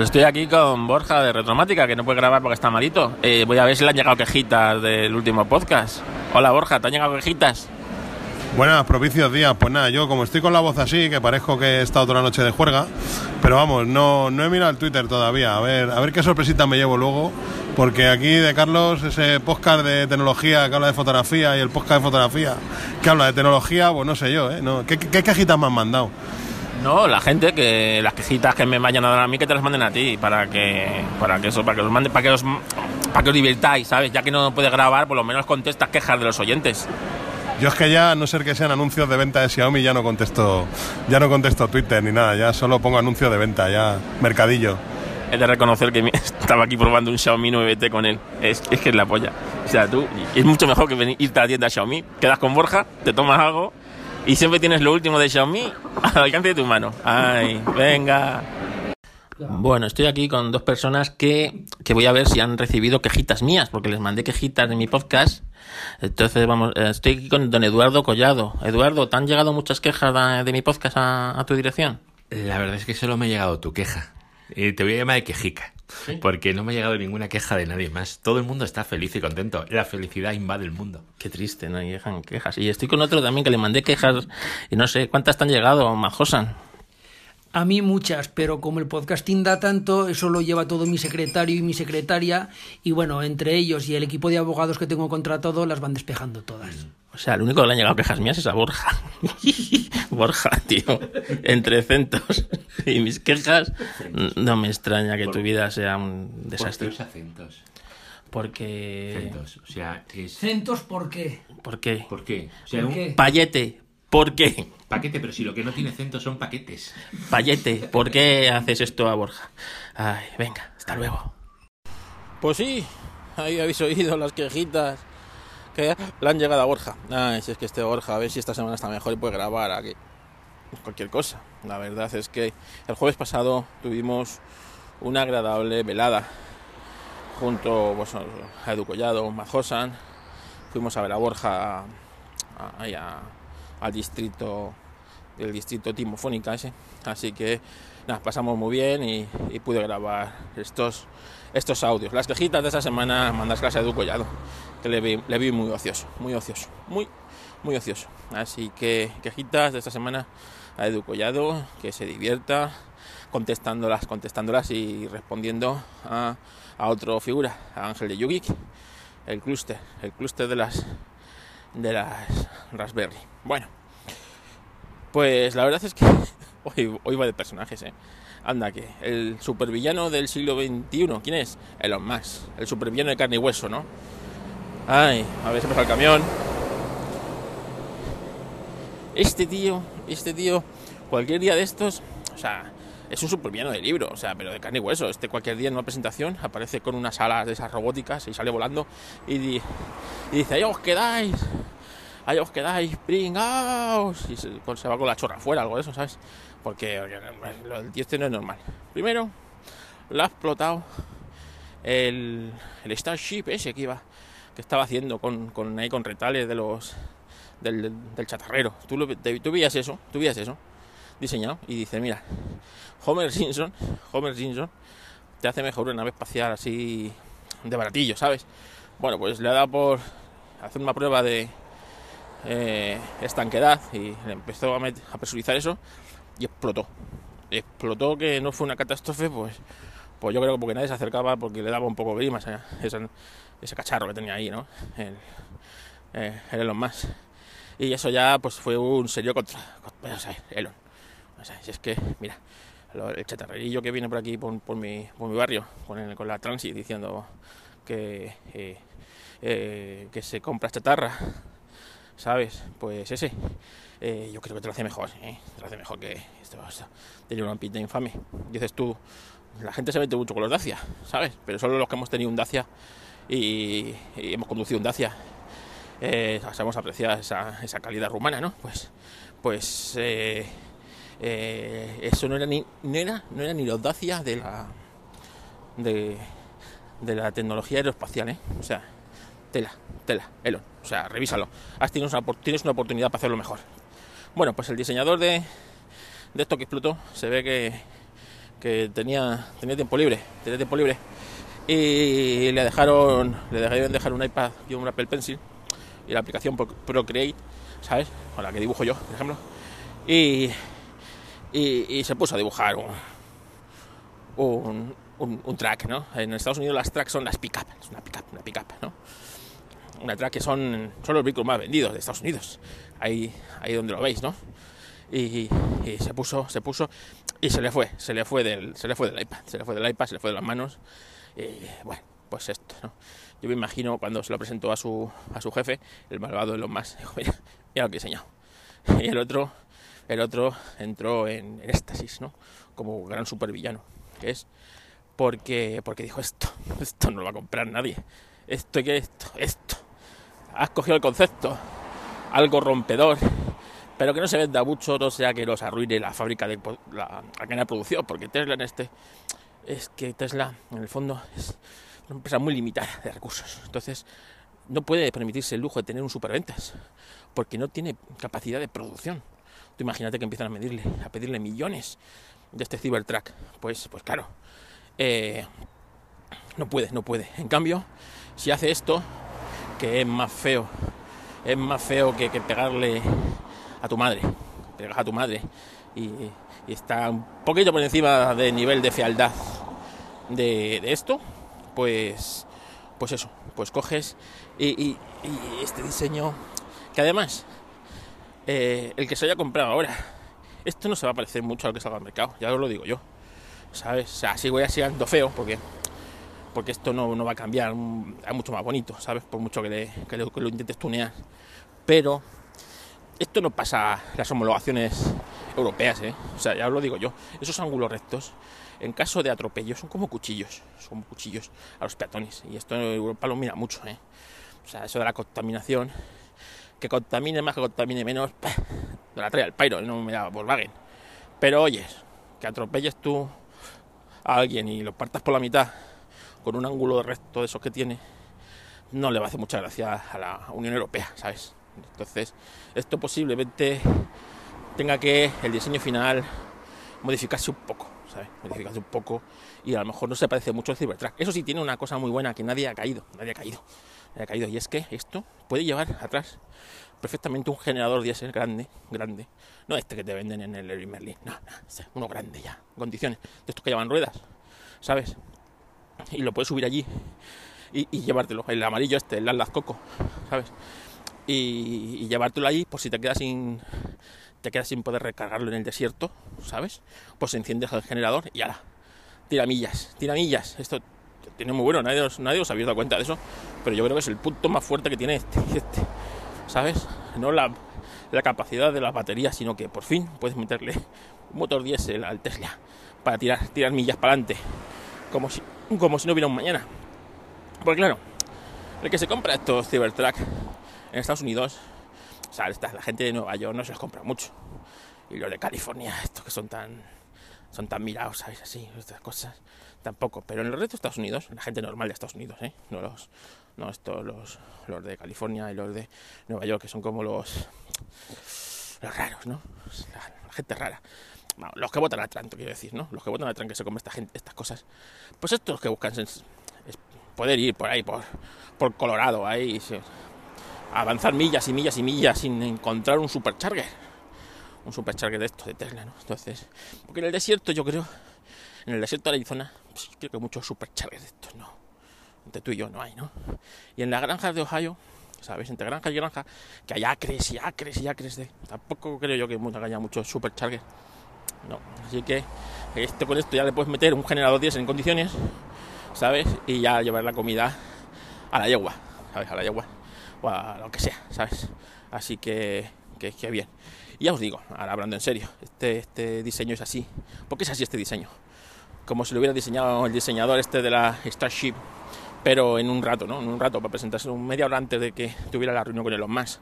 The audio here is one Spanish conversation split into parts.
Pues estoy aquí con Borja de Retromática, que no puede grabar porque está malito. Eh, voy a ver si le han llegado quejitas del último podcast. Hola Borja, ¿te han llegado quejitas? Buenas, propicios días. Pues nada, yo como estoy con la voz así, que parezco que he estado toda la noche de juerga, pero vamos, no, no he mirado el Twitter todavía. A ver, a ver qué sorpresita me llevo luego, porque aquí de Carlos, ese podcast de tecnología que habla de fotografía y el podcast de fotografía que habla de tecnología, pues no sé yo, ¿eh? No, ¿qué, qué cajitas me han mandado? No, la gente que las quejitas que me vayan a dar a mí que te las manden a ti para que para que eso para que os manden para que os para que os divirtáis, ¿sabes? Ya que no puedes grabar, por lo menos contestas quejas de los oyentes. Yo es que ya, a no ser que sean anuncios de venta de Xiaomi, ya no contesto, ya no contesto Twitter ni nada, ya solo pongo anuncios de venta, ya mercadillo. He de reconocer que estaba aquí probando un Xiaomi 9T con él. Es, es que es la polla. O sea, tú, es mucho mejor que venir, irte a la tienda Xiaomi, quedas con Borja, te tomas algo y siempre tienes lo último de Xiaomi al alcance de tu mano. Ay, venga. Bueno, estoy aquí con dos personas que, que voy a ver si han recibido quejitas mías, porque les mandé quejitas de mi podcast. Entonces, vamos, eh, estoy aquí con don Eduardo Collado. Eduardo, ¿te han llegado muchas quejas de, mi podcast a, tu dirección? La verdad es que solo me ha llegado tu queja. Y te voy a llamar de quejica. ¿Sí? Porque no me ha llegado ninguna queja de nadie más. Todo el mundo está feliz y contento. La felicidad invade el mundo. Qué triste, no llegan quejas. Y estoy con otro también que le mandé quejas y no sé cuántas te han llegado, Majosan. A mí muchas, pero como el podcasting da tanto, eso lo lleva todo mi secretario y mi secretaria, y bueno, entre ellos y el equipo de abogados que tengo contratado, las van despejando todas. O sea, el único que le han llegado quejas mías es a Borja. Borja, tío. Entre centos y mis quejas, no me extraña que tu vida sea un desastre. ¿Por qué acentos? Porque... Centos, o sea, es... ¿Centos por qué? ¿Por qué? ¿Por qué? O sea, ¿Por qué? Payete, ¿por qué? paquete, pero si lo que no tiene centos son paquetes. Payete, ¿por qué haces esto a Borja? Ay, venga, hasta luego. Pues sí, ahí habéis oído las quejitas que le han llegado a Borja. Ay, si es que este Borja, a ver si esta semana está mejor y puede grabar aquí. Cualquier cosa. La verdad es que el jueves pasado tuvimos una agradable velada junto pues, a Edu Collado, Majosan. Fuimos a ver a Borja al distrito del distrito timofónica así que pasamos muy bien y, pude grabar estos estos audios las quejitas de esa semana mandas clase a Edu Collado que le vi, le vi muy ocioso muy ocioso muy muy ocioso así que quejitas de esta semana a Edu Collado que se divierta contestándolas contestándolas y respondiendo a, a otro figura a Ángel de Yugik el clúster el clúster de las de las Raspberry. Bueno, pues la verdad es que hoy, va de personajes, ¿eh? Anda, que el supervillano del siglo XXI, ¿quién es? Elon Musk, el supervillano de carne y hueso, ¿no? Ay, a ver si pasa el camión. Este tío, este tío, cualquier día de estos, o sea, es un supervillano de libro, o sea, pero de carne y hueso. Este cualquier día en una presentación aparece con unas alas de esas robóticas y sale volando y, di, y dice, ahí os quedáis, ahí os quedáis, pringaos. Y se, se, va con la chorra afuera, algo de eso, ¿sabes? Porque el tío este no es normal. Primero, lo ha explotado el, el Starship ese que iba, que estaba haciendo con, con ahí con retales de los del, del chatarrero. ¿Tú, lo, tú veías eso, tú veías eso diseñado y dice, mira, Homer Simpson, Homer Simpson te hace mejor una nave espacial así de baratillo, ¿sabes? Bueno, pues le ha dado por hacer una prueba de eh, estanquedad y le empezó a presurizar eso y explotó. Explotó que no fue una catástrofe, pues, pues yo creo que porque nadie se acercaba porque le daba un poco de grima ese, ese cacharro que tenía ahí, ¿no? El, eh, el Elon Musk. Y eso ya pues fue un serio contra, o sea, Elon. Si es que, mira, el chatarrerillo que viene por aquí, por, por, mi, por mi, barrio, con, el, con, la transit, diciendo que, eh, eh, que se compra chatarra, ¿sabes? Pues ese, eh, yo creo que te lo hace mejor, ¿eh? te lo hace mejor que esto, esto tiene una pinta infame. Dices tú, la gente se mete mucho con los Dacia, ¿sabes? Pero solo los que hemos tenido un Dacia y, hemos conducido un Dacia, sabemos apreciar esa, calidad rumana, ¿no? Pues, pues eh, eso no era ni no era, no era ni la audacia de la de, de la tecnología aeroespacial, ¿eh? O sea, tela, tela, Elon. O sea, revísalo. Has tienes una, oportunidad para hacerlo mejor. Bueno, pues el diseñador de, de esto que explotó se ve que, que tenía, tenía tiempo libre, tenía tiempo libre. Y le dejaron, le dejaron dejar un iPad y un Apple Pencil y la aplicación Procreate, ¿sabes? Con la que dibujo yo, por ejemplo. Y, y, se puso a dibujar un, un, track, ¿no? En Estados Unidos las tracks son las pick-up, es una pick-up, una pick-up, ¿no? Una track que son, son los vehículos más vendidos de Estados Unidos. Ahí, ahí donde lo veis, ¿no? Y, se puso, se puso y se le fue, se le fue del, se le fue del iPad, se le fue del iPad, se le fue de las manos. Y bueno, pues esto, ¿no? Yo me imagino cuando se lo presentó a su, a su jefe, el malvado de los más, dijo, mira, mira lo que he enseñado. Y el otro, el otro entró en, en éxtasis, ¿no? Como gran supervillano, que es porque, porque dijo esto, esto no lo va a comprar nadie. Esto que esto, esto. Has cogido el concepto, algo rompedor, pero que no se venda mucho, no sea que nos arruine la fábrica de la, cadena de producción, porque Tesla en este es que Tesla en el fondo es una empresa muy limitada de recursos. Entonces, no puede permitirse el lujo de tener un superventas, porque no tiene capacidad de producción. Tú imagínate que empiezan a medirle, a pedirle millones de este Cybertruck. Pues, pues claro, eh, no puede, no puede. En cambio, si hace esto, que es más feo, es más feo que, pegarle a tu madre, pegas a tu madre y, está un poquito por encima del nivel de fealdad de, esto, pues, pues eso, pues coges y, este diseño, que además, eh, el que se haya comprado ahora, esto no se va a parecer mucho a lo que salga al mercado, ya os lo digo yo, ¿sabes? O sea, voy a siendo feo porque porque esto no, no, va a cambiar, es mucho más bonito, ¿sabes? Por mucho que, lo intentes tunear. Pero esto no pasa las homologaciones europeas, ¿eh? O sea, ya lo digo yo, esos ángulos rectos, en caso de atropello, son como cuchillos, son cuchillos a los peatones. Y esto en Europa lo mira mucho, ¿eh? O sea, eso de la contaminación, que contamine más, que contamine menos, no la trae al pairo, no me da Volkswagen. Pero oyes, que atropelles tú a alguien y lo partas por la mitad con un ángulo de recto de esos que tiene, no le va a hacer mucha gracia a la Unión Europea, ¿sabes? Entonces, esto posiblemente tenga que el diseño final modificarse un poco, ¿sabes? Modificarse un poco y a lo mejor no se parece mucho al Cybertruck. Eso sí tiene una cosa muy buena que nadie ha caído, nadie ha caído, nadie ha caído y es que esto puede llevar atrás perfectamente un generador diésel grande, grande, no este que te venden en el Merlin, no, no, uno grande ya, condiciones, de estos que llevan ruedas, ¿sabes? Y lo puedes subir allí y, llevártelo, el amarillo este, el Atlas Coco, ¿sabes? Y, llevártelo allí por si te quedas sin te quedas sin poder recargarlo en el desierto, ¿sabes? Pues enciendes el generador y ala, tira millas, tira millas. Esto tiene muy bueno, nadie nadie os había dado cuenta de eso, pero yo creo que es el punto más fuerte que tiene este, este ¿sabes? No la, la capacidad de la batería, sino que por fin puedes meterle un motor diésel al Tesla para tirar, tirar millas para adelante, como si, como si no hubiera un mañana. Porque claro, el que se compra estos Cybertruck en Estados Unidos, o sea, la gente de Nueva York no se los compra mucho. Y los de California, estos que son tan son tan mirados, ¿sabes? Así, estas cosas, tampoco. Pero en el resto de Estados Unidos, la gente normal de Estados Unidos, ¿eh? No los, no estos, los, los de California y los de Nueva York, que son como los, los raros, ¿no? La, gente rara. Los que votan a Trump, quiero decir, ¿no? Los que votan a Trump que se comen esta gente, estas cosas. Pues estos que buscan es, poder ir por ahí, por, por Colorado, ahí, avanzar millas y millas y millas sin encontrar un supercharger. Un supercharger de estos de Tesla, ¿no? Entonces, porque en el desierto yo creo, en el desierto de Arizona, pues, creo que muchos superchargers de estos, ¿no? entre tú y yo no hay, ¿no? Y en las granjas de Ohio, ¿sabes? Entre granja y granja, que hay acres y acres y acres de... Tampoco creo yo que haya muchos superchargers. No, así que esto con esto ya le puedes meter un generador 10 en condiciones, ¿sabes? Y ya llevar la comida a la yegua, ¿sabes? A la yegua o a lo que sea, ¿sabes? Así que, que, que bien. Y ya os digo, ahora hablando en serio, este, este diseño es así. ¿Por qué es así este diseño? Como si lo hubiera diseñado el diseñador este de la Starship pero en un rato, ¿no? En un rato para presentarse un media hora antes de que tuviera la reunión con Elon Musk.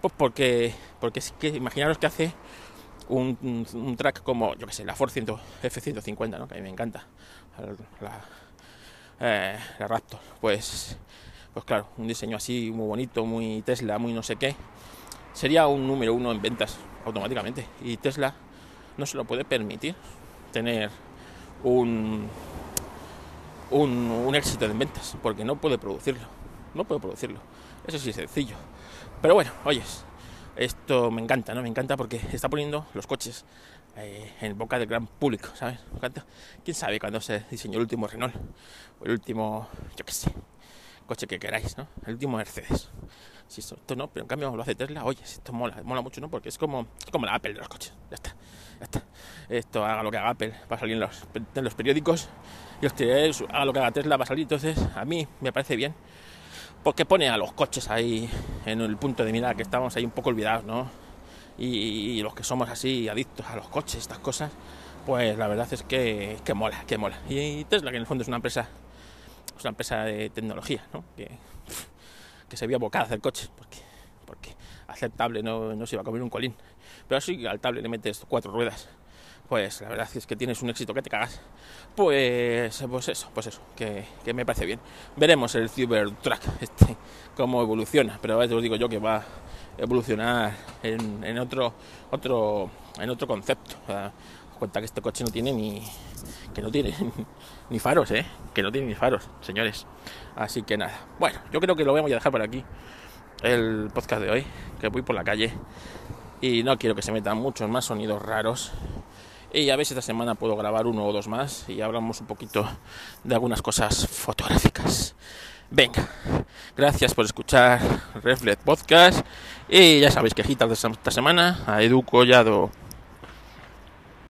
Pues porque, porque es que imaginaros que hace un, track como, yo qué sé, la Ford F-150, ¿no? Que a mí me encanta. La, eh, la Raptor. Pues, pues claro, un diseño así muy bonito, muy Tesla, muy no sé qué. Sería un número uno en ventas automáticamente. Y Tesla no se lo puede permitir tener un, un, un éxito en ventas, porque no puede producirlo, no puede producirlo. Eso sí sencillo. Pero bueno, oyes, esto me encanta, ¿no? Me encanta porque está poniendo los coches eh, en boca del gran público, ¿sabes? ¿Quién sabe cuándo se diseñó el último Renault? O el último, yo qué sé, coche que queráis, ¿no? El último Mercedes. Si esto, no, pero en cambio lo hace Tesla, oye, esto mola, mola mucho, ¿no? Porque es como, como la Apple de los coches, ya está, ya está. Esto haga lo que haga Apple, va a salir en los, en los periódicos, y este haga lo que haga Tesla, va a salir, entonces a mí me parece bien, porque pone a los coches ahí en el punto de mira que estamos ahí un poco olvidados, ¿no? Y, los que somos así adictos a los coches, estas cosas, pues la verdad es que, que mola, que mola. Y Tesla, que en el fondo es una empresa, es una empresa de tecnología, ¿no? Que, que se vio abocada a hacer coches, porque, porque aceptable no, no se iba a comer un colín. Pero si al tablet le metes cuatro ruedas, pues la verdad es que tienes un éxito que te cagas. Pues, pues eso, pues eso, que, que me parece bien. Veremos el Cybertruck, este, cómo evoluciona, pero a os digo yo que va a evolucionar en, en otro, otro, en otro concepto. O sea, cuenta que este coche no tiene ni, que no tiene ni faros, ¿eh? Que no tiene ni faros, señores. Así que nada. Bueno, yo creo que lo vamos a dejar por aquí. El podcast de hoy, que voy por la calle y no quiero que se metan muchos más sonidos raros. Y a ver si esta semana puedo grabar uno o dos más y hablamos un poquito de algunas cosas fotográficas. Venga, gracias por escuchar Reflet Podcast y ya sabéis quejitas de esta semana a Edu Collado.